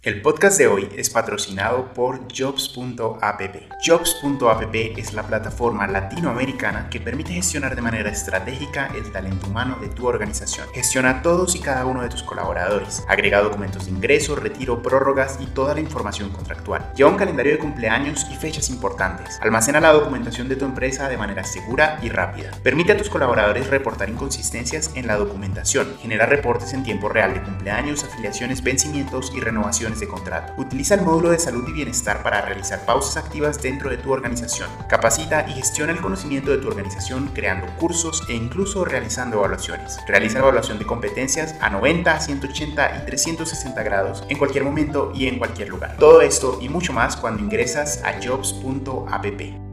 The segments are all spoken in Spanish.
El podcast de hoy es patrocinado por Jobs.app. Jobs.app es la plataforma latinoamericana que permite gestionar de manera estratégica el talento humano de tu organización. Gestiona todos y cada uno de tus colaboradores. Agrega documentos de ingreso, retiro, prórrogas y toda la información contractual. Lleva un calendario de cumpleaños y fechas importantes. Almacena la documentación de tu empresa de manera segura y rápida. Permite a tus colaboradores reportar inconsistencias en la documentación. Genera reportes en tiempo real de cumpleaños, afiliaciones, vencimientos y renovaciones de contrato. Utiliza el módulo de salud y bienestar para realizar pausas activas dentro de tu organización. Capacita y gestiona el conocimiento de tu organización creando cursos e incluso realizando evaluaciones. Realiza evaluación de competencias a 90, 180 y 360 grados en cualquier momento y en cualquier lugar. Todo esto y mucho más cuando ingresas a jobs.app.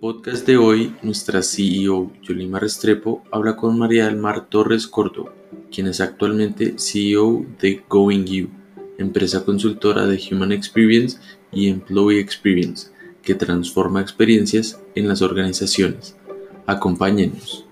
podcast de hoy, nuestra CEO Yolima Restrepo habla con María del Mar Torres Córdoba, quien es actualmente CEO de Going You, empresa consultora de Human Experience y Employee Experience, que transforma experiencias en las organizaciones. Acompáñenos.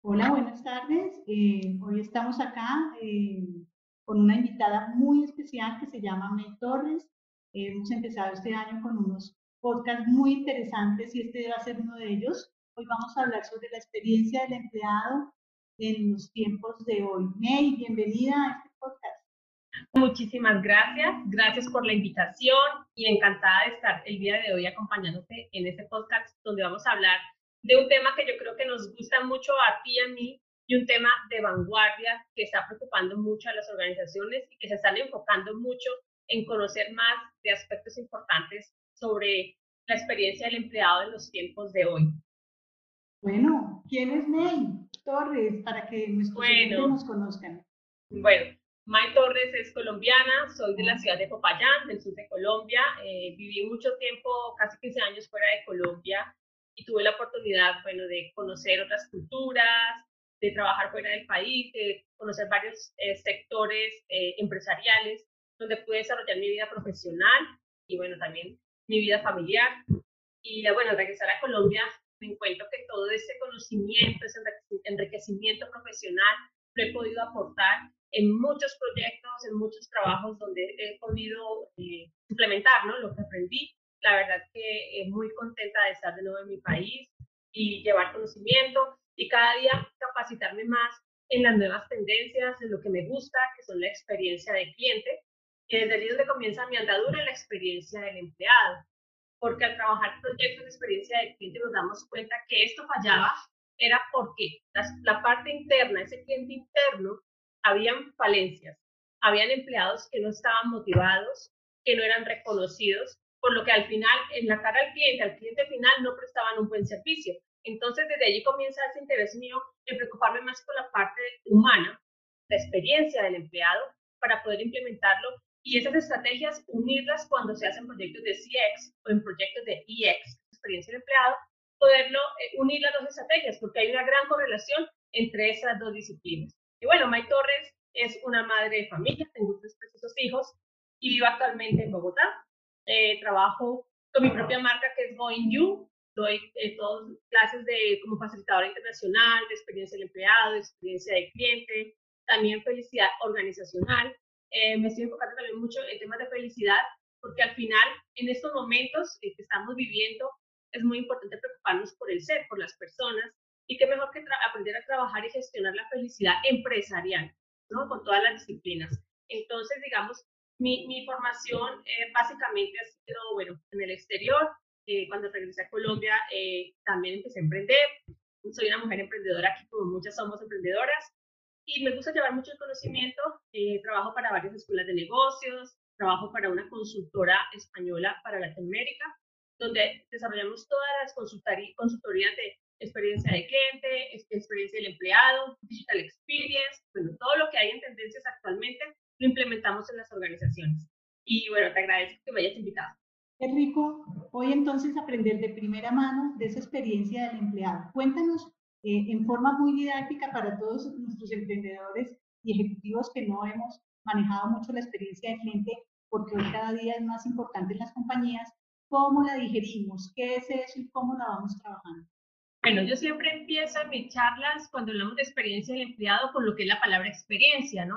Hola, buenas tardes. Eh, hoy estamos acá. Eh, con una invitada muy especial que se llama May Torres. hemos empezado este año con unos podcasts muy interesantes y este va a ser uno de ellos. Hoy vamos a hablar sobre la experiencia del empleado en los tiempos de hoy. May, bienvenida a este podcast. Muchísimas gracias, gracias por la invitación y encantada de estar el día de hoy acompañándote en este podcast donde vamos a hablar de un tema que yo creo que nos gusta mucho a ti y a mí y un tema de vanguardia que está preocupando mucho a las organizaciones y que se están enfocando mucho en conocer más de aspectos importantes sobre la experiencia del empleado en los tiempos de hoy. Bueno, ¿quién es May Torres para que nuestros bueno, nos conozcan? Bueno, May Torres es colombiana, soy de la ciudad de Popayán, del sur de Colombia. Eh, viví mucho tiempo, casi 15 años fuera de Colombia y tuve la oportunidad, bueno, de conocer otras culturas, de trabajar fuera del país, de conocer varios eh, sectores eh, empresariales, donde pude desarrollar mi vida profesional y bueno, también mi vida familiar. Y bueno, regresar a Colombia, me encuentro que todo ese conocimiento, ese enriquecimiento profesional, lo he podido aportar en muchos proyectos, en muchos trabajos donde he podido eh, implementar ¿no? lo que aprendí. La verdad que muy contenta de estar de nuevo en mi país y llevar conocimiento y cada día capacitarme más en las nuevas tendencias, en lo que me gusta, que son la experiencia del cliente. Y desde allí donde comienza mi andadura, la experiencia del empleado. Porque al trabajar proyectos de experiencia del cliente nos damos cuenta que esto fallaba era porque la, parte interna, ese cliente interno, habían falencias. Habían empleados que no estaban motivados, que no eran reconocidos, por lo que al final, en la cara al cliente, al cliente final, no prestaban un buen servicio. Entonces, desde allí comienza ese interés mío en preocuparme más por la parte humana, la experiencia del empleado, para poder implementarlo y esas estrategias unirlas cuando se hacen proyectos de CX o en proyectos de EX, experiencia del empleado, poderlo eh, unir las dos estrategias, porque hay una gran correlación entre esas dos disciplinas. Y bueno, May Torres es una madre de familia, tengo tres preciosos hijos y vivo actualmente en Bogotá. Eh, trabajo con mi propia marca que es Going You, doy eh, todas clases de como facilitadora internacional, de experiencia del empleado, de experiencia del cliente, también felicidad organizacional. Eh, me estoy enfocando también mucho en temas de felicidad, porque al final, en estos momentos que estamos viviendo, es muy importante preocuparnos por el ser, por las personas, y qué mejor que aprender a trabajar y gestionar la felicidad empresarial, ¿no? Con todas las disciplinas. Entonces, digamos, mi, mi formación eh, básicamente ha sido, bueno, en el exterior, eh, cuando regresé a Colombia eh, también empecé a emprender. Soy una mujer emprendedora, aquí como muchas somos emprendedoras, y me gusta llevar mucho el conocimiento. Eh, trabajo para varias escuelas de negocios, trabajo para una consultora española para Latinoamérica, donde desarrollamos todas las consultorías de experiencia de cliente, experiencia del empleado, digital experience, bueno, todo lo que hay en tendencias actualmente lo implementamos en las organizaciones. Y bueno, te agradezco que me hayas invitado. Es rico hoy entonces aprender de primera mano de esa experiencia del empleado. Cuéntanos eh, en forma muy didáctica para todos nuestros emprendedores y ejecutivos que no hemos manejado mucho la experiencia del cliente, porque hoy cada día es más importante en las compañías. ¿cómo la digerimos? ¿Qué es eso y cómo la vamos trabajando? Bueno, yo siempre empiezo mis charlas cuando hablamos de experiencia del empleado con lo que es la palabra experiencia, ¿no?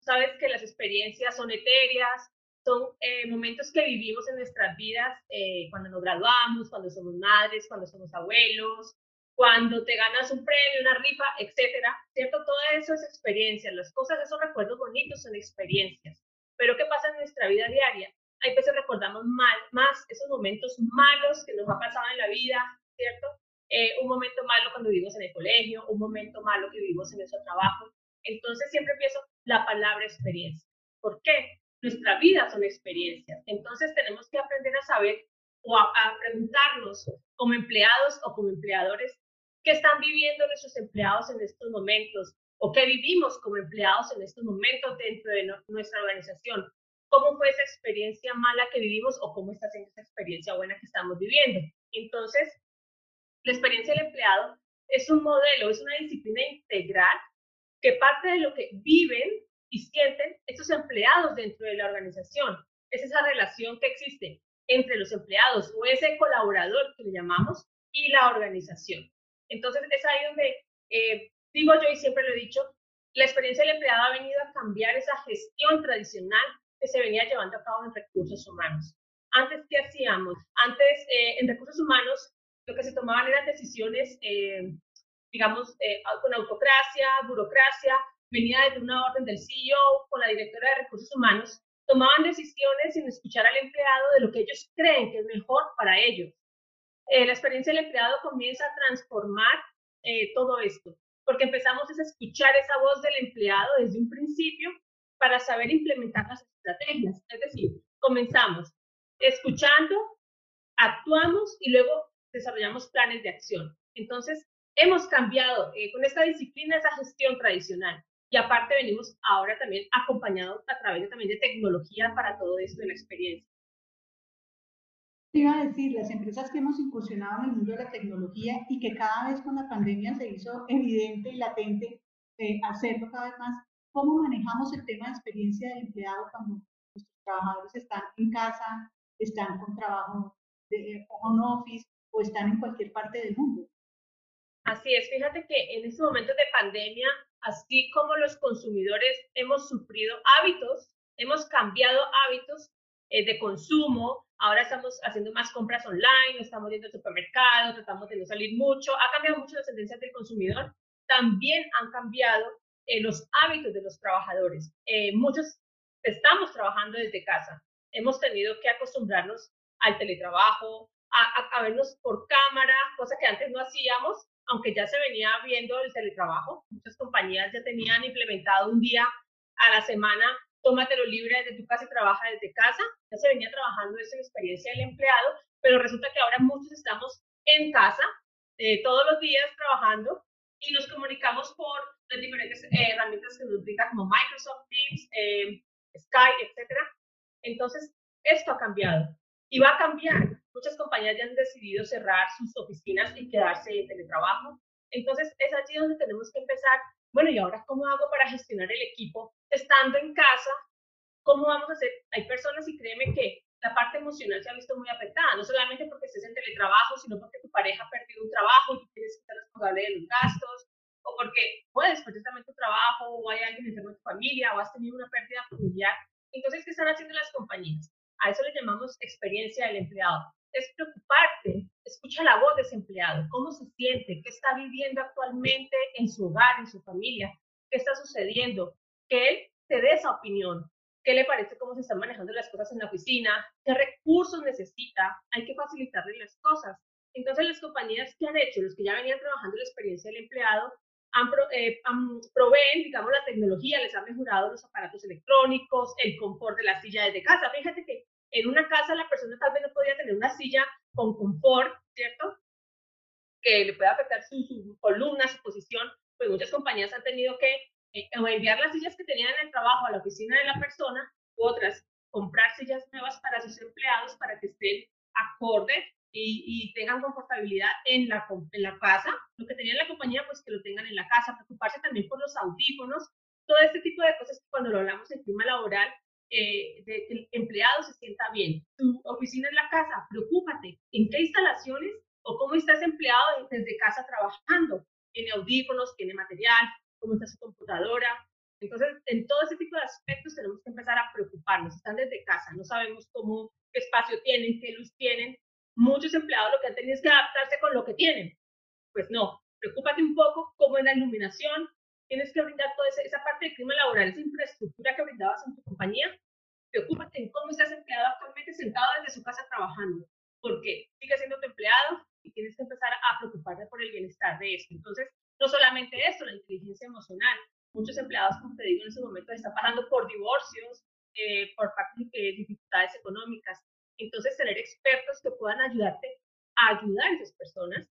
Sabes que las experiencias son etéreas, son eh, momentos que vivimos en nuestras vidas eh, cuando nos graduamos, cuando somos madres, cuando somos abuelos, cuando te ganas un premio, una rifa, etcétera, ¿cierto? Todo eso es experiencia. Las cosas, esos recuerdos bonitos son experiencias. Pero ¿qué pasa en nuestra vida diaria? Hay veces recordamos mal, más esos momentos malos que nos ha pasado en la vida, ¿cierto? Eh, un momento malo cuando vivimos en el colegio, un momento malo que vivimos en nuestro trabajo. Entonces siempre empiezo la palabra experiencia. ¿Por qué? Nuestra vida son experiencias. Entonces tenemos que aprender a saber o a, preguntarnos como empleados o como empleadores qué están viviendo nuestros empleados en estos momentos o qué vivimos como empleados en estos momentos dentro de nuestra organización. ¿Cómo fue esa experiencia mala que vivimos o cómo está siendo esa experiencia buena que estamos viviendo? Entonces, la experiencia del empleado es un modelo, es una disciplina integral que parte de lo que viven y sienten estos empleados dentro de la organización. Es esa relación que existe entre los empleados o ese colaborador que le llamamos y la organización. Entonces es ahí donde eh, digo yo y siempre lo he dicho, la experiencia del empleado ha venido a cambiar esa gestión tradicional que se venía llevando a cabo en recursos humanos. Antes, ¿qué hacíamos? Antes, eh, en recursos humanos, lo que se tomaban eran decisiones, eh, digamos, con autocracia, burocracia, venía desde una orden del CEO con la directora de recursos humanos, tomaban decisiones sin escuchar al empleado de lo que ellos creen que es mejor para ellos. la experiencia del empleado comienza a transformar todo esto, porque empezamos a escuchar esa voz del empleado desde un principio para saber implementar las estrategias. Es decir, comenzamos escuchando, actuamos y luego desarrollamos planes de acción. Entonces, hemos cambiado eh, con esta disciplina esa gestión tradicional y aparte venimos ahora también acompañados a través de, también de tecnología para todo esto de la experiencia. Te iba a decir, las empresas que hemos incursionado en el mundo de la tecnología y que cada vez con la pandemia se hizo evidente y latente eh, hacerlo cada vez más, ¿cómo manejamos el tema de experiencia del empleado cuando nuestros trabajadores están en casa, están con trabajo de home office o están en cualquier parte del mundo. Así es, fíjate que en estos momentos de pandemia, así como los consumidores hemos sufrido hábitos, hemos cambiado hábitos eh, de consumo, ahora estamos haciendo más compras online, estamos yendo al supermercado, tratamos de no salir mucho, ha cambiado mucho las tendencias del consumidor, también han cambiado eh, los hábitos de los trabajadores. Eh, muchos estamos trabajando desde casa, hemos tenido que acostumbrarnos al teletrabajo, a, vernos por cámara, cosa que antes no hacíamos, aunque ya se venía viendo el teletrabajo. Muchas compañías ya tenían implementado un día a la semana, tómatelo libre desde tu casa y trabaja desde casa. Ya se venía trabajando esa experiencia del empleado, pero resulta que ahora muchos estamos en casa eh, todos los días trabajando y nos comunicamos por las diferentes eh, herramientas que nos brinda como Microsoft Teams, eh, Skype, etc. Entonces, esto ha cambiado y va a cambiar. Muchas compañías ya han decidido cerrar sus oficinas y quedarse en teletrabajo. Entonces, es allí donde tenemos que empezar. Bueno, ¿y ahora cómo hago para gestionar el equipo estando en casa? ¿Cómo vamos a hacer? Hay personas, y créeme que la parte emocional se ha visto muy afectada, no solamente porque estés en teletrabajo, sino porque tu pareja ha perdido un trabajo y tienes que ser responsable de los gastos, o porque puedes perder también tu trabajo, o hay alguien enfermo en tu familia, o has tenido una pérdida familiar. Entonces, ¿qué están haciendo las compañías? A eso le llamamos experiencia del empleado. Es preocuparte, escucha la voz de ese empleado, cómo se siente, qué está viviendo actualmente en su hogar, en su familia, qué está sucediendo, que él te dé esa opinión, qué le parece cómo se están manejando las cosas en la oficina, qué recursos necesita, hay que facilitarle las cosas. Entonces las compañías que han hecho, los que ya venían trabajando la experiencia del empleado, han, eh, han, proveen, digamos, la tecnología, les ha mejorado los aparatos electrónicos, el confort de la silla desde casa. Fíjate que en una casa la persona tal vez no podía tener una silla con confort, ¿cierto? Que le puede afectar su, columna, su posición. Pues muchas compañías han tenido que eh, enviar las sillas que tenían en el trabajo a la oficina de la persona, u otras comprar sillas nuevas para sus empleados para que estén acorde y, tengan confortabilidad en la, en la casa. Lo que tenía en la compañía, pues que lo tengan en la casa. Preocuparse también por los audífonos. Todo este tipo de cosas cuando lo hablamos en clima laboral eh, de que el empleado se sienta bien. Tu oficina en la casa, preocúpate en qué instalaciones o cómo está ese empleado desde casa trabajando. Tiene audífonos, tiene material, cómo está su computadora. Entonces, en todo ese tipo de aspectos tenemos que empezar a preocuparnos. Están desde casa, no sabemos cómo, qué espacio tienen, qué luz tienen. Muchos empleados lo que han tenido es que adaptarse con lo que tienen. Pues no, preocúpate un poco cómo es la iluminación, tienes que brindar toda esa, parte del clima laboral, esa infraestructura que brindabas en tu compañía. Preocúpate en cómo estás empleado actualmente sentado desde su casa trabajando, porque sigue siendo tu empleado y tienes que empezar a preocuparte por el bienestar de esto. Entonces, no solamente esto, la inteligencia emocional. Muchos empleados, como te digo, en ese momento están pasando por divorcios, eh, por eh, dificultades económicas. Entonces, tener expertos que puedan ayudarte a ayudar a esas personas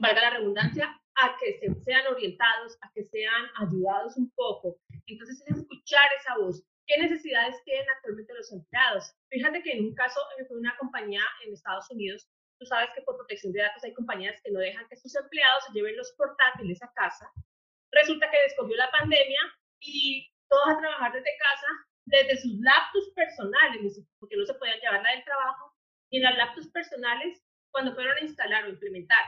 valga la redundancia, a que se, sean orientados, a que sean ayudados un poco. Entonces, es escuchar esa voz. ¿Qué necesidades tienen actualmente los empleados? Fíjate que en un caso, fue una compañía en Estados Unidos, tú sabes que por protección de datos hay compañías que no dejan que sus empleados se lleven los portátiles a casa. Resulta que descogió la pandemia y todos a trabajar desde casa, desde sus laptops personales, porque no se podían llevar la del trabajo, y en las laptops personales, cuando fueron a instalar o implementar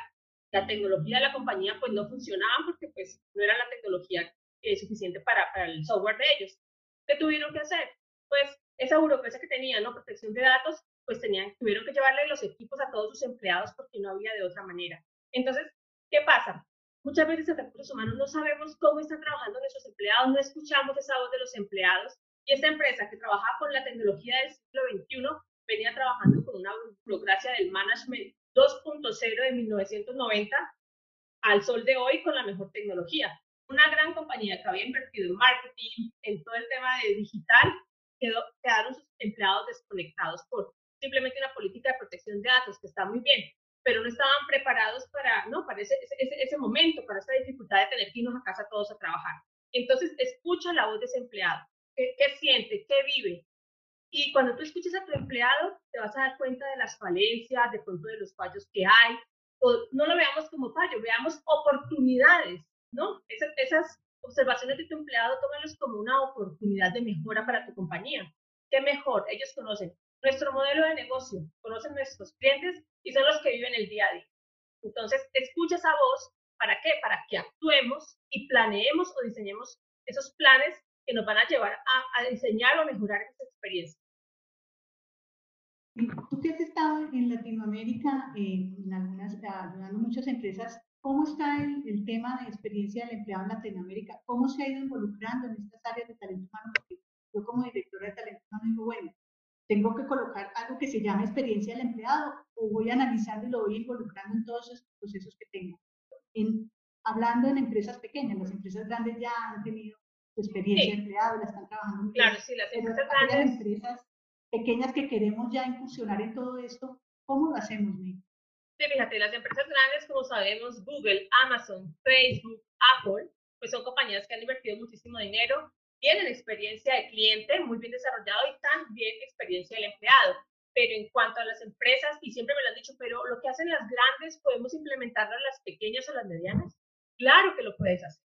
la tecnología de la compañía pues no funcionaba porque pues no era la tecnología eh, suficiente para, para, el software de ellos. ¿Qué tuvieron que hacer? Pues esa burocracia que tenían, ¿no? Protección de datos, pues tenían, tuvieron que llevarle los equipos a todos sus empleados porque no había de otra manera. Entonces, ¿qué pasa? Muchas veces en recursos humanos no sabemos cómo están trabajando nuestros empleados, no escuchamos esa voz de los empleados y esta empresa que trabajaba con la tecnología del siglo XXI venía trabajando con una burocracia del management 2.0 de 1990 al sol de hoy con la mejor tecnología. Una gran compañía que había invertido en marketing, en todo el tema de digital, quedó, quedaron sus empleados desconectados por simplemente una política de protección de datos que está muy bien, pero no estaban preparados para, ¿no? para ese, ese, momento, para esa dificultad de tener que irnos a casa todos a trabajar. Entonces, escucha la voz de ese empleado. ¿Qué, qué siente? ¿Qué vive? Y cuando tú escuches a tu empleado, te vas a dar cuenta de las falencias, de pronto de los fallos que hay. O no lo veamos como fallo, veamos oportunidades, ¿no? Esas, esas observaciones de tu empleado, tómalos como una oportunidad de mejora para tu compañía. ¿Qué mejor? Ellos conocen nuestro modelo de negocio, conocen nuestros clientes y son los que viven el día a día. Entonces, escucha esa voz. ¿Para qué? Para que actuemos y planeemos o diseñemos esos planes que nos van a llevar a, a diseñar o mejorar esa experiencia. Tú que has estado en Latinoamérica, eh, en algunas, ayudando muchas empresas, ¿cómo está el, el, tema de experiencia del empleado en Latinoamérica? ¿Cómo se ha ido involucrando en estas áreas de talento humano? Porque yo como directora de talento humano digo, bueno, tengo que colocar algo que se llame experiencia del empleado o voy analizando y lo voy involucrando en todos esos procesos que tengo. En, hablando en empresas pequeñas, las empresas grandes ya han tenido experiencia de empleado, la están trabajando Claro, sí, las empresas grandes. empresas pequeñas que queremos ya incursionar en todo esto, ¿cómo lo hacemos, Nick? Sí, fíjate, las empresas grandes, como sabemos, Google, Amazon, Facebook, Apple, pues son compañías que han invertido muchísimo dinero, tienen experiencia de cliente muy bien desarrollado y también experiencia del empleado. Pero en cuanto a las empresas, y siempre me lo han dicho, pero lo que hacen las grandes, ¿podemos implementarlo en las pequeñas o las medianas? Claro que lo puedes hacer.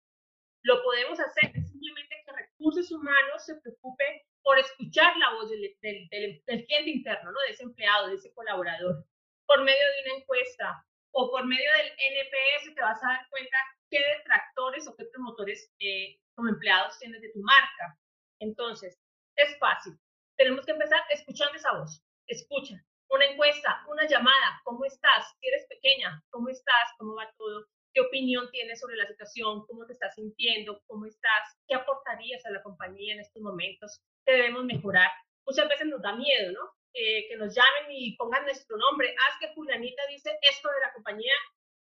Lo podemos hacer, simplemente que recursos humanos se preocupe por escuchar la voz del, cliente interno, ¿no? de ese empleado, de ese colaborador, por medio de una encuesta o por medio del NPS te vas a dar cuenta qué detractores o qué promotores eh, como empleados tienes de tu marca. Entonces, es fácil. Tenemos que empezar escuchando esa voz. Escucha. Una encuesta, una llamada. ¿Cómo estás? Eres pequeña, ¿cómo estás? ¿Cómo va todo? Qué opinión tienes sobre la situación, cómo te estás sintiendo, cómo estás, qué aportarías a la compañía en estos momentos, qué debemos mejorar. Muchas veces nos da miedo, ¿no? Eh, que nos llamen y pongan nuestro nombre, haz que fulanita dice esto de la compañía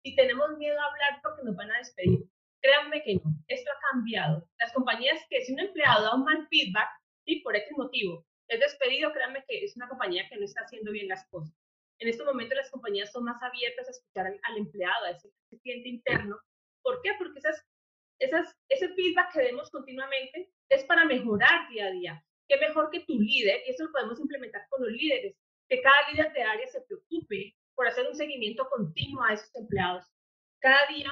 y tenemos miedo a hablar porque nos van a despedir. Créanme que no, esto ha cambiado. Las compañías que si un empleado da un mal feedback y por este motivo es despedido, créanme que es una compañía que no está haciendo bien las cosas. En este momento las compañías son más abiertas a escuchar al, empleado, a ese, cliente interno. ¿Por qué? Porque esas, esas, ese feedback que demos continuamente es para mejorar día a día. ¿Qué mejor que tu líder? Y eso lo podemos implementar con los líderes. Que cada líder de área se preocupe por hacer un seguimiento continuo a esos empleados. Cada día,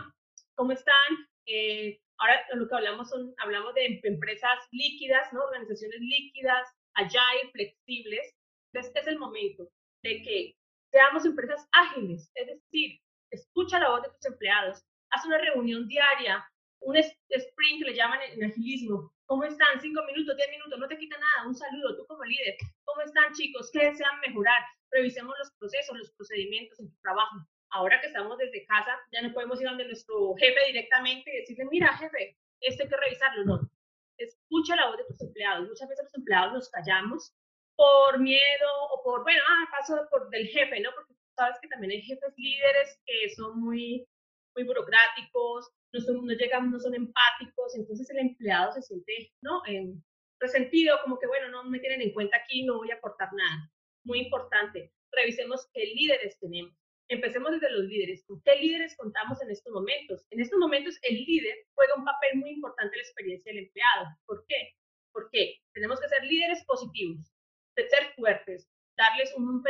¿cómo están? Eh, ahora lo que hablamos son, hablamos de empresas líquidas, ¿no? Organizaciones líquidas, agile, flexibles. Entonces es el momento de que seamos empresas ágiles, es decir, escucha la voz de tus empleados, haz una reunión diaria, un sprint que le llaman en agilismo. ¿Cómo están? Cinco minutos, diez minutos, no te quita nada. Un saludo, tú como líder. ¿Cómo están, chicos? ¿Qué desean mejorar? Revisemos los procesos, los procedimientos en tu trabajo. Ahora que estamos desde casa, ya no podemos ir donde nuestro jefe directamente y decirle, mira, jefe, esto hay que revisarlo. No. Escucha la voz de tus empleados. Muchas veces los empleados nos callamos por miedo o por, bueno, ah, paso por del jefe, ¿no? Porque sabes que también hay jefes líderes que son muy, muy burocráticos, no, son, no llegan, no son empáticos, entonces el empleado se siente, ¿no? En, resentido, como que, bueno, no me tienen en cuenta aquí, no voy a aportar nada. Muy importante, revisemos qué líderes tenemos. Empecemos desde los líderes. ¿Con qué líderes contamos en estos momentos? En estos momentos el líder juega un papel muy importante en la experiencia del empleado. ¿Por qué? Porque tenemos que ser líderes positivos, de ser fuertes, darles un,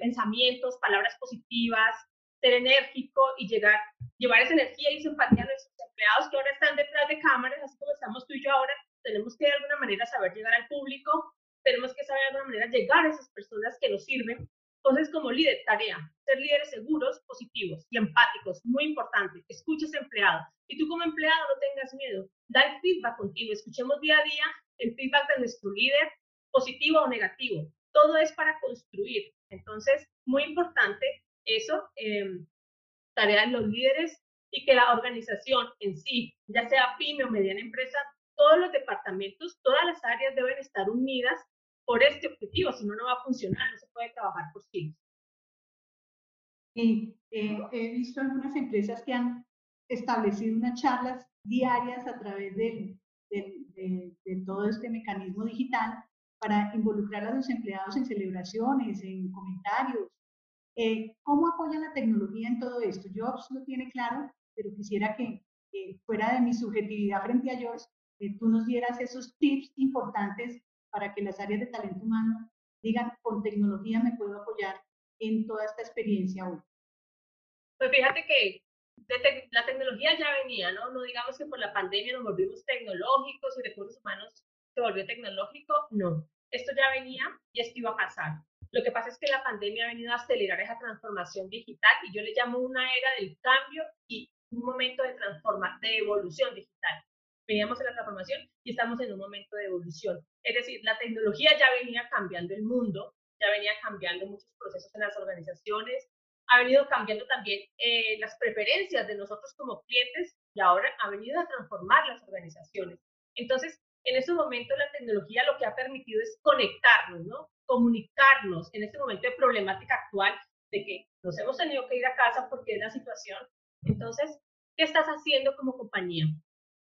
pensamientos, palabras positivas, ser enérgico y llegar, llevar esa energía y esa empatía a nuestros empleados que ahora están detrás de cámaras, así como estamos tú y yo ahora, tenemos que de alguna manera saber llegar al público, tenemos que saber de alguna manera llegar a esas personas que nos sirven. Entonces, como líder, tarea, ser líderes seguros, positivos y empáticos, muy importante. Ese empleado. Y tú como empleado no tengas miedo. Da el feedback contigo. Escuchemos día a día el feedback de nuestro líder, positivo o negativo todo es para construir. Entonces, muy importante eso, eh, tarea de los líderes y que la organización en sí, ya sea pyme o mediana empresa, todos los departamentos, todas las áreas deben estar unidas por este objetivo, si no, no va a funcionar, no se puede trabajar por sí. Eh, he visto algunas empresas que han establecido unas charlas diarias a través de, de todo este mecanismo digital para involucrar a los empleados en celebraciones, en comentarios. Eh, ¿Cómo apoya la tecnología en todo esto? Jobs lo tiene claro, pero quisiera que fuera de mi subjetividad frente a Jobs, eh, tú nos dieras esos tips importantes para que las áreas de talento humano digan, con tecnología me puedo apoyar en toda esta experiencia hoy. Pues fíjate que la tecnología ya venía, ¿no? No digamos que por la pandemia nos volvimos tecnológicos y recursos humanos se volvió tecnológico, no. Esto ya venía y esto iba a pasar. Lo que pasa es que la pandemia ha venido a acelerar esa transformación digital y yo le llamo una era del cambio y un momento de transformación, de evolución digital. Veníamos en la transformación y estamos en un momento de evolución. Es decir, la tecnología ya venía cambiando el mundo, ya venía cambiando muchos procesos en las organizaciones, ha venido cambiando también eh, las preferencias de nosotros como clientes y ahora ha venido a transformar las organizaciones. Entonces, en este momento la tecnología lo que ha permitido es conectarnos, ¿no? Comunicarnos en este momento de problemática actual de que nos hemos tenido que ir a casa porque es la situación. Entonces, ¿qué estás haciendo como compañía?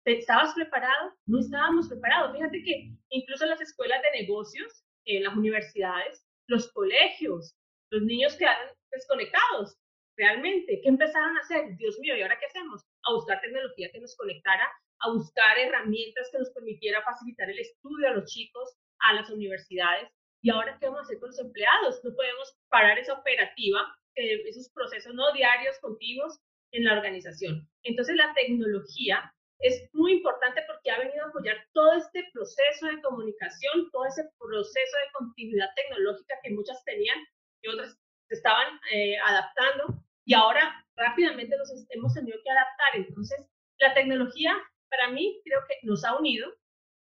¿Estabas preparado? No estábamos preparados. Fíjate que incluso en las escuelas de negocios, en las universidades, los colegios, los niños quedaron desconectados realmente. ¿Qué empezaron a hacer? Dios mío, ¿y ahora qué hacemos? A buscar tecnología que nos conectara a buscar herramientas que nos permitiera facilitar el estudio a los chicos, a las universidades. ¿Y ahora qué vamos a hacer con los empleados? No podemos parar esa operativa, eh, esos procesos no diarios, continuos en la organización. Entonces la tecnología es muy importante porque ha venido a apoyar todo este proceso de comunicación, todo ese proceso de continuidad tecnológica que muchas tenían y otras se estaban eh, adaptando y ahora rápidamente los hemos tenido que adaptar. Entonces, la tecnología para mí creo que nos ha unido,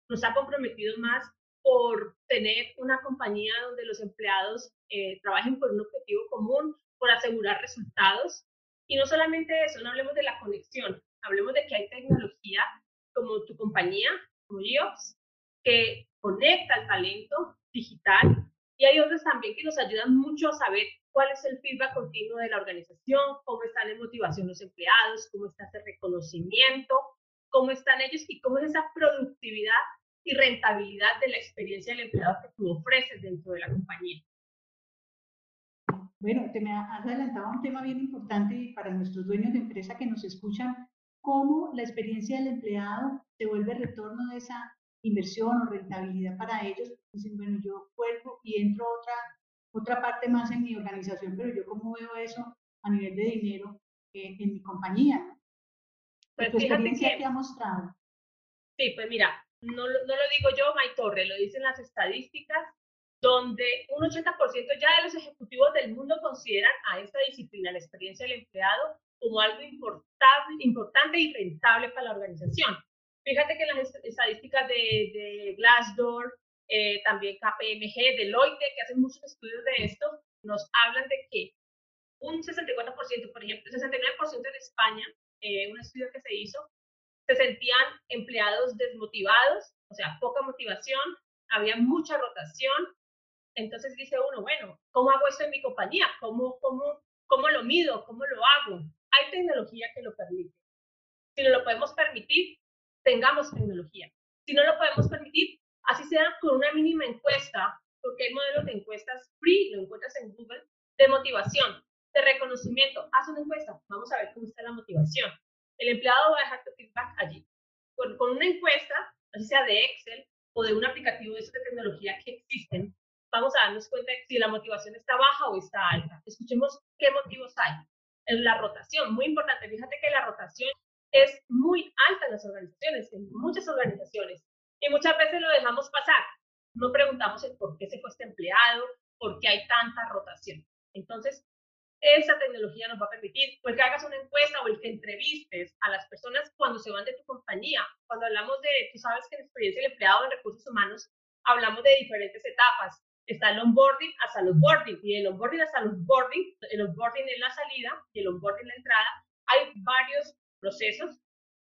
nos ha comprometido más por tener una compañía donde los empleados eh, trabajen por un objetivo común, por asegurar resultados. Y no solamente eso, no hablemos de la conexión, hablemos de que hay tecnología como tu compañía, como IOPS, que conecta el talento digital y hay otros también que nos ayudan mucho a saber cuál es el feedback continuo de la organización, cómo están en motivación los empleados, cómo está ese reconocimiento, cómo están ellos y cómo es esa productividad y rentabilidad de la experiencia del empleado que tú ofreces dentro de la compañía. Bueno, te me has adelantado un tema bien importante para nuestros dueños de empresa que nos escuchan, cómo la experiencia del empleado se vuelve retorno de esa inversión o rentabilidad para ellos. Dicen, bueno, yo vuelvo y entro otra, otra parte más en mi organización, pero yo cómo veo eso a nivel de dinero eh, en mi compañía. Pues fíjate que, ha mostrado? Sí, pues mira, no, no lo digo yo, May Torre, lo dicen las estadísticas, donde un 80% ya de los ejecutivos del mundo consideran a esta disciplina, la experiencia del empleado, como algo importante y rentable para la organización. Fíjate que las estadísticas de, de Glassdoor, eh, también KPMG, Deloitte, que hacen muchos estudios de esto, nos hablan de que un 64%, por ejemplo, 69% en España, eh, un estudio que se hizo, se sentían empleados desmotivados, o sea, poca motivación, había mucha rotación. Entonces dice uno, bueno, ¿cómo hago esto en mi compañía? ¿Cómo, cómo, cómo lo mido? ¿Cómo lo hago? Hay tecnología que lo permite. Si no lo podemos permitir, tengamos tecnología. Si no lo podemos permitir, así sea con una mínima encuesta, porque hay modelos de encuestas free, lo encuentras en Google, de motivación, de reconocimiento. Haz una encuesta, vamos a ver cómo está la motivación. El empleado va a dejar tu feedback allí. Con, con una encuesta, así sea de Excel o de un aplicativo de esta tecnología que existen, vamos a darnos cuenta de si la motivación está baja o está alta. Escuchemos qué motivos hay. La rotación, muy importante, fíjate que la rotación es muy alta en las organizaciones, en muchas organizaciones, y muchas veces lo dejamos pasar. No preguntamos el por qué se fue este empleado, por qué hay tanta rotación. Entonces, esa tecnología nos va a permitir pues, que hagas una encuesta o el que entrevistes a las personas cuando se van de tu compañía. Cuando hablamos de, tú sabes que en experiencia del empleado en recursos humanos, hablamos de diferentes etapas. Está el onboarding hasta el onboarding y el onboarding hasta el onboarding, el onboarding en la salida y el onboarding la entrada. Hay varios procesos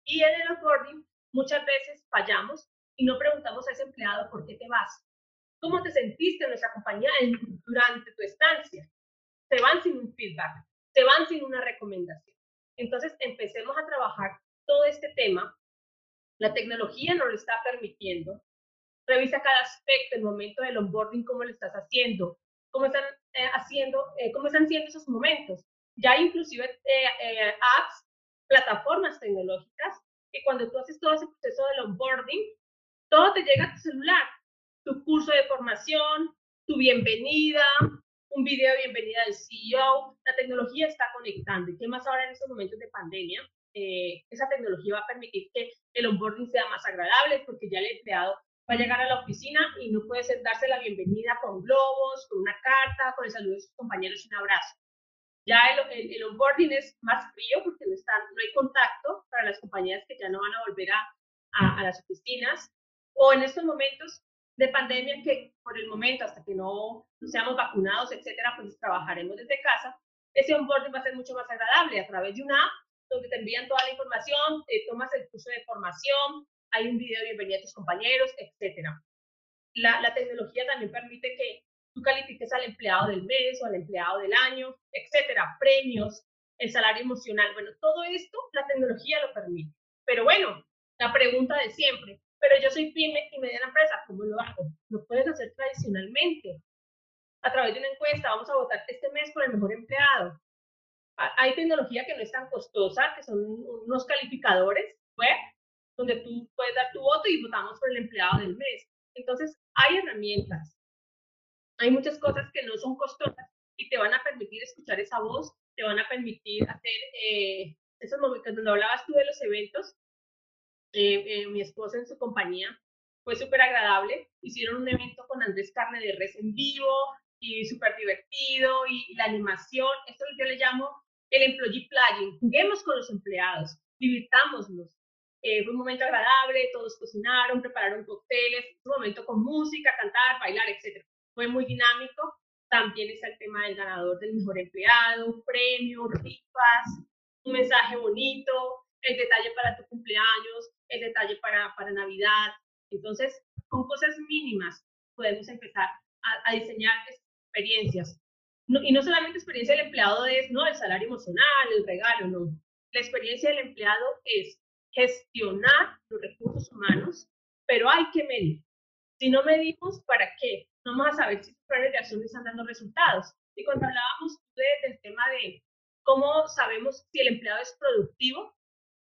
y en el onboarding muchas veces fallamos y no preguntamos a ese empleado por qué te vas. ¿Cómo te sentiste en nuestra compañía durante tu estancia? Se van sin un feedback, se van sin una recomendación. Entonces, empecemos a trabajar todo este tema. La tecnología nos lo está permitiendo. Revisa cada aspecto, el momento del onboarding, cómo lo estás haciendo, cómo están eh, haciendo, eh, cómo están siendo esos momentos. Ya inclusive eh, apps, plataformas tecnológicas, que cuando tú haces todo ese proceso del onboarding, todo te llega a tu celular. Tu curso de formación, tu bienvenida, un video de bienvenida del CEO. La tecnología está conectando. ¿Y qué más ahora en estos momentos de pandemia? Eh, esa tecnología va a permitir que el onboarding sea más agradable porque ya el empleado va a llegar a la oficina y no puede darse la bienvenida con globos, con una carta, con el saludo de sus compañeros y un abrazo. Ya el, el, onboarding es más frío porque no, están, no hay contacto para las compañías que ya no van a volver a, a, a las oficinas. O en estos momentos de pandemia que por el momento, hasta que no, seamos vacunados, etcétera, pues trabajaremos desde casa, ese onboarding va a ser mucho más agradable a través de una app donde te envían toda la información, te tomas el curso de formación, hay un video de bienvenida a tus compañeros, etcétera. La, la tecnología también permite que tú califiques al empleado del mes o al empleado del año, etcétera, premios, el salario emocional. Bueno, todo esto la tecnología lo permite. Pero bueno, la pregunta de siempre, pero yo soy pyme y mediana empresa, ¿cómo lo hago? Lo puedes hacer tradicionalmente. A través de una encuesta, vamos a votar este mes por el mejor empleado. Hay tecnología que no es tan costosa, que son unos calificadores web, donde tú puedes dar tu voto y votamos por el empleado del mes. Entonces, hay herramientas. Hay muchas cosas que no son costosas y te van a permitir escuchar esa voz, te van a permitir hacer eh, esos momentos, donde hablabas tú de los eventos, eh, eh, mi esposa en su compañía. Fue súper agradable. Hicieron un evento con Andrés Carne de Res en vivo y súper divertido y, la animación. Esto yo le llamo el employee playing. Juguemos con los empleados, divirtámonos. Eh, fue un momento agradable, todos cocinaron, prepararon cócteles, un momento con música, cantar, bailar, etc. Fue muy dinámico. También está el tema del ganador del mejor empleado, premio, rifas, un mensaje bonito, el detalle para tu cumpleaños, el detalle para, para Navidad. Entonces, con cosas mínimas podemos empezar a, diseñar experiencias. y no solamente experiencia del empleado es no el salario emocional, el regalo, no. La experiencia del empleado es gestionar los recursos humanos, pero hay que medir. Si no medimos, ¿para qué? No vamos a saber si los planes de acción están dando resultados. Y cuando hablábamos del tema de cómo sabemos si el empleado es productivo,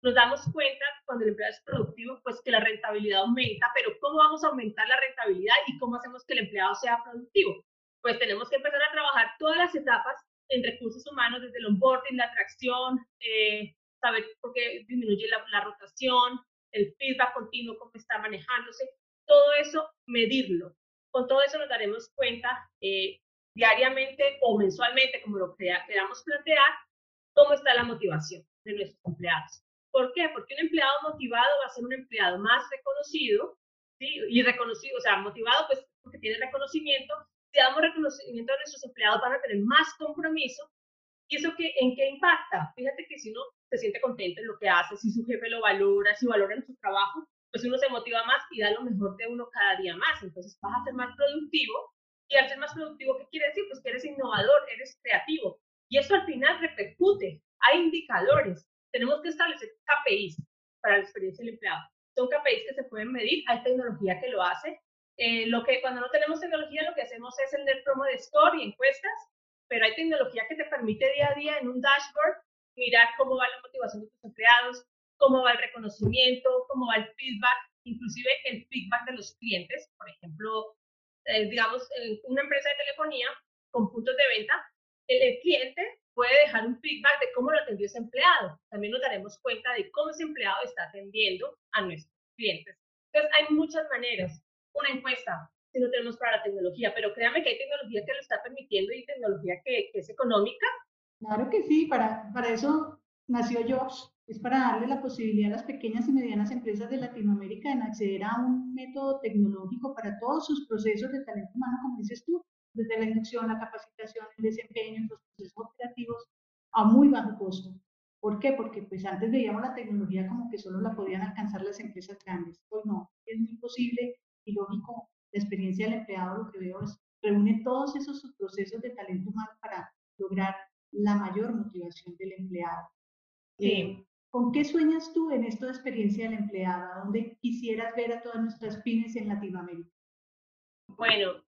nos damos cuenta cuando el empleado es productivo, pues que la rentabilidad aumenta, pero ¿cómo vamos a aumentar la rentabilidad y cómo hacemos que el empleado sea productivo? Pues tenemos que empezar a trabajar todas las etapas en recursos humanos, desde el onboarding, la atracción, eh, saber por qué disminuye la, rotación, el feedback continuo, cómo está manejándose, todo eso, medirlo. Con todo eso nos daremos cuenta eh, diariamente o mensualmente, como lo queramos plantear, cómo está la motivación de nuestros empleados. ¿Por qué? Porque un empleado motivado va a ser un empleado más reconocido, ¿sí? Y reconocido, o sea, motivado pues porque tiene reconocimiento. Si damos reconocimiento a nuestros empleados van a tener más compromiso. ¿Y eso qué, en qué impacta? Fíjate que si uno se siente contento en lo que hace, si su jefe lo valora, si valora su trabajo, pues uno se motiva más y da lo mejor de uno cada día más. Entonces vas a ser más productivo. Y al ser más productivo, ¿qué quiere decir? Pues que eres innovador, eres creativo. Y eso al final repercute. Hay indicadores. Tenemos que establecer KPIs para la experiencia del empleado. Son KPIs que se pueden medir. Hay tecnología que lo hace. Eh, lo que cuando no tenemos tecnología, lo que hacemos es el Net Promote Score y encuestas, pero hay tecnología que te permite día a día en un dashboard mirar cómo va la motivación de tus empleados, cómo va el reconocimiento, cómo va el feedback, inclusive el feedback de los clientes. Por ejemplo, eh, digamos, una empresa de telefonía con puntos de venta el cliente puede dejar un feedback de cómo lo atendió ese empleado. También nos daremos cuenta de cómo ese empleado está atendiendo a nuestros clientes. Entonces, hay muchas maneras. Una encuesta, si no tenemos para la tecnología, pero créanme que hay tecnología que lo está permitiendo y tecnología que, es económica. Claro que sí, para, para eso nació Jobs, es para darle la posibilidad a las pequeñas y medianas empresas de Latinoamérica en acceder a un método tecnológico para todos sus procesos de talento humano, como dices tú, desde la inducción, la capacitación, el desempeño, los procesos operativos a muy bajo costo. ¿Por qué? Porque pues antes veíamos la tecnología como que solo la podían alcanzar las empresas grandes. Hoy no, es muy posible y lógico, la experiencia del empleado lo que veo es reúne todos esos procesos de talento humano para lograr la mayor motivación del empleado. Eh, ¿Con qué sueñas tú en esto de experiencia del empleado? dónde quisieras ver a todas nuestras pymes en Latinoamérica? Bueno,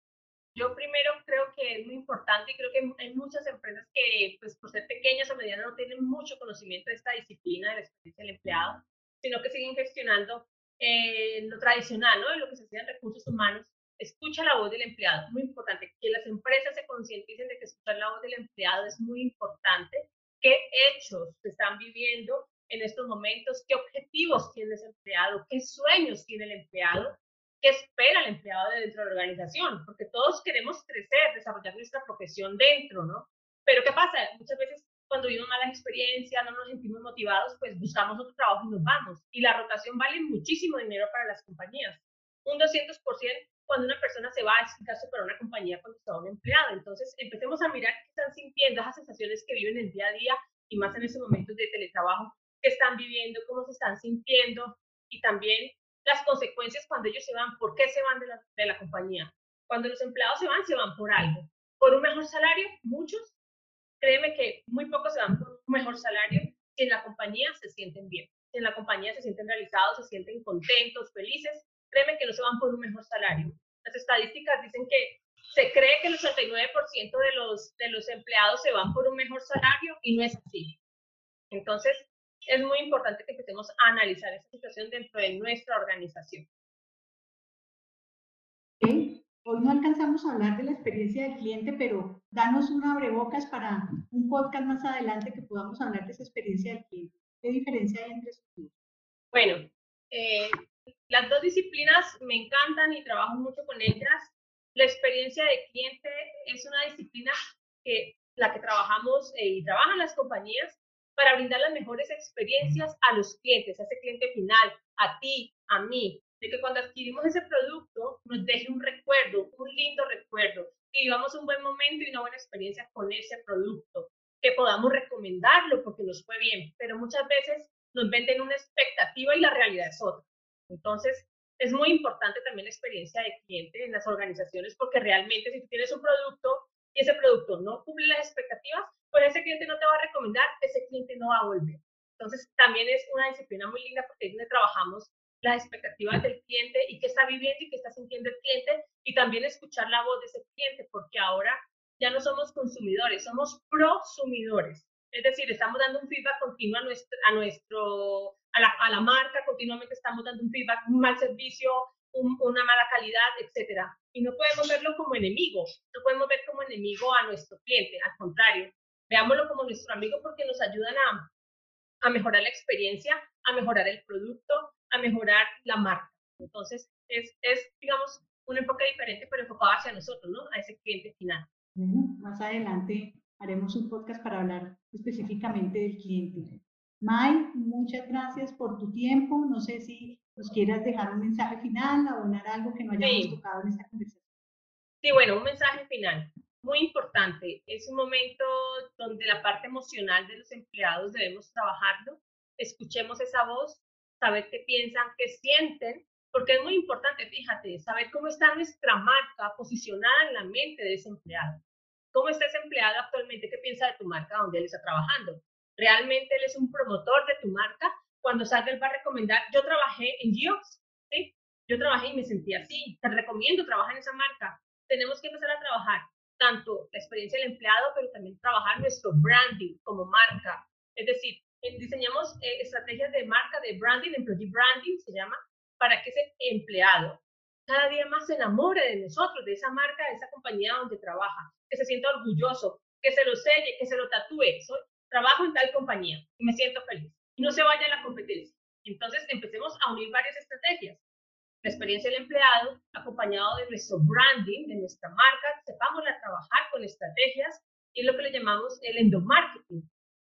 yo primero creo que es muy importante y creo que hay muchas empresas que, pues por ser pequeñas o medianas, no tienen mucho conocimiento de esta disciplina de la experiencia del empleado, sino que siguen gestionando eh, lo tradicional, ¿no? De lo que se hacía en recursos humanos. Escucha la voz del empleado, muy importante. Que las empresas se concienticen de que escuchar la voz del empleado es muy importante. ¿Qué hechos se están viviendo en estos momentos? ¿Qué objetivos tiene ese empleado? ¿Qué sueños tiene el empleado? Qué espera el empleado de dentro de la organización, porque todos queremos crecer, desarrollar nuestra profesión dentro, ¿no? Pero ¿qué pasa? Muchas veces cuando vivimos malas experiencias, no nos sentimos motivados, pues buscamos otro trabajo y nos vamos. Y la rotación vale muchísimo dinero para las compañías. Un 200% cuando una persona se va, el caso para una compañía cuando está un empleado. Entonces, empecemos a mirar qué están sintiendo, esas sensaciones que viven el día a día y más en esos momentos de teletrabajo, qué están viviendo, cómo se están sintiendo y también las consecuencias cuando ellos se van, por qué se van de la, de la compañía. Cuando los empleados se van, se van por algo. Por un mejor salario, muchos, créeme que muy pocos se van por un mejor salario si en la compañía se sienten bien, si en la compañía se sienten realizados, se sienten contentos, felices, créeme que no se van por un mejor salario. Las estadísticas dicen que se cree que el 89% de los, de los empleados se van por un mejor salario y no es así. Entonces, es muy importante que empecemos a analizar esta situación dentro de nuestra organización. Hoy no alcanzamos a hablar de la experiencia del cliente, pero danos una abrebocas para un podcast más adelante que podamos hablar de esa experiencia del cliente. ¿Qué diferencia hay entre esos Bueno, eh, las dos disciplinas me encantan y trabajo mucho con ellas. La experiencia de cliente es una disciplina que la que trabajamos eh, y trabajan las compañías para brindar las mejores experiencias a los clientes, a ese cliente final, a ti, a mí, de que cuando adquirimos ese producto nos deje un recuerdo, un lindo recuerdo, que vivamos un buen momento y una buena experiencia con ese producto, que podamos recomendarlo porque nos fue bien, pero muchas veces nos venden una expectativa y la realidad es otra. Entonces, es muy importante también la experiencia de cliente en las organizaciones porque realmente si tú tienes un producto y ese producto no cumple las expectativas, pues ese cliente no te va a recomendar, ese cliente no va a volver. Entonces, también es una disciplina muy linda porque es donde trabajamos las expectativas del cliente y qué está viviendo y qué está sintiendo el cliente y también escuchar la voz de ese cliente porque ahora ya no somos consumidores, somos prosumidores. Es decir, estamos dando un feedback continuo a, nuestro, a, nuestro, a, la, a la marca, continuamente estamos dando un feedback, un mal servicio, una mala calidad, etcétera. Y no podemos verlo como enemigo, no podemos ver como enemigo a nuestro cliente, al contrario, veámoslo como nuestro amigo porque nos ayudan a, a mejorar la experiencia, a mejorar el producto, a mejorar la marca. Entonces, es, es, digamos, un enfoque diferente, pero enfocado hacia nosotros, ¿no? A ese cliente final. más adelante haremos un podcast para hablar específicamente del cliente. May, muchas gracias por tu tiempo. No sé si nos quieras dejar un mensaje final, abonar algo que no hayamos tocado en esta conversación. Sí, bueno, un mensaje final muy importante. Es un momento donde la parte emocional de los empleados debemos trabajarlo. Escuchemos esa voz, saber qué piensan, qué sienten, porque es muy importante, fíjate, saber cómo está nuestra marca posicionada en la mente de ese empleado. ¿Cómo está ese empleado actualmente? ¿Qué piensa de tu marca donde él está trabajando? ¿Realmente él es un promotor de tu marca? Cuando salga él va a recomendar, yo trabajé en Geox, ¿sí? Yo trabajé y me sentí así, te recomiendo trabajar en esa marca. Tenemos que empezar a trabajar tanto la experiencia del empleado, pero también trabajar nuestro branding como marca. Es decir, diseñamos eh, estrategias de marca, de branding, employee branding se llama, para que ese empleado cada día más se enamore de nosotros, de esa marca, de esa compañía donde trabaja, que se sienta orgulloso, que se lo selle, que se lo tatúe. Soy, trabajo en tal compañía y me siento feliz. Y no se vaya a la competencia. Entonces empecemos a unir varias estrategias la experiencia del empleado, acompañado de nuestro branding, de nuestra marca, sepamos trabajar con estrategias, y es lo que le llamamos el endomarketing.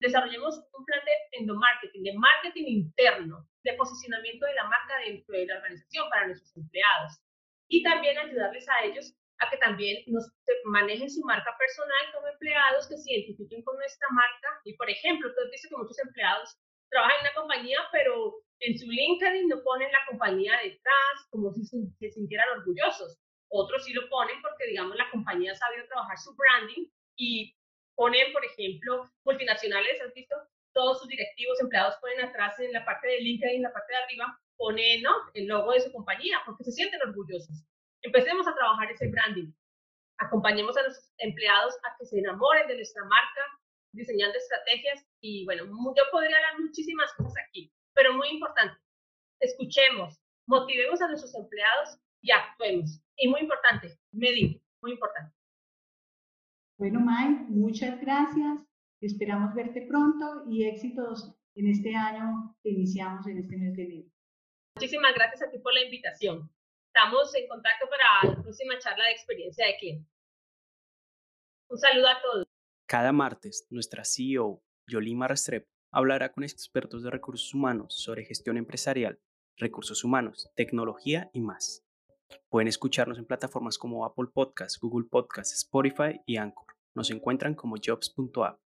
Desarrollemos un plan de endomarketing, de marketing interno, de posicionamiento de la marca dentro de la organización para nuestros empleados. Y también ayudarles a ellos a que también nos manejen su marca personal como empleados, que se identifiquen con nuestra marca. Y por ejemplo, tú dices que muchos empleados trabajan en una compañía, pero en su LinkedIn no ponen la compañía detrás, como si se, sintieran orgullosos. Otros sí lo ponen porque, digamos, la compañía ha sabido trabajar su branding y ponen, por ejemplo, multinacionales, ¿has visto? Todos sus directivos, empleados ponen atrás en la parte de LinkedIn, en la parte de arriba, ponen ¿no? el logo de su compañía porque se sienten orgullosos. Empecemos a trabajar ese branding. Acompañemos a los empleados a que se enamoren de nuestra marca, diseñando estrategias y bueno, yo podría hablar muchísimas cosas aquí, pero muy importante, escuchemos, motivemos a nuestros empleados y actuemos. Y muy importante, medir, muy importante. Bueno, May, muchas gracias. Esperamos verte pronto y éxitos en este año que iniciamos en este mes de enero. Muchísimas gracias a ti por la invitación. Estamos en contacto para la próxima charla de experiencia de cliente. Un saludo a todos. Cada martes, nuestra CEO, Yolima Restrepo, hablará con expertos de recursos humanos sobre gestión empresarial, recursos humanos, tecnología y más. Pueden escucharnos en plataformas como Apple Podcasts, Google Podcasts, Spotify y Anchor. Nos encuentran como jobs.app.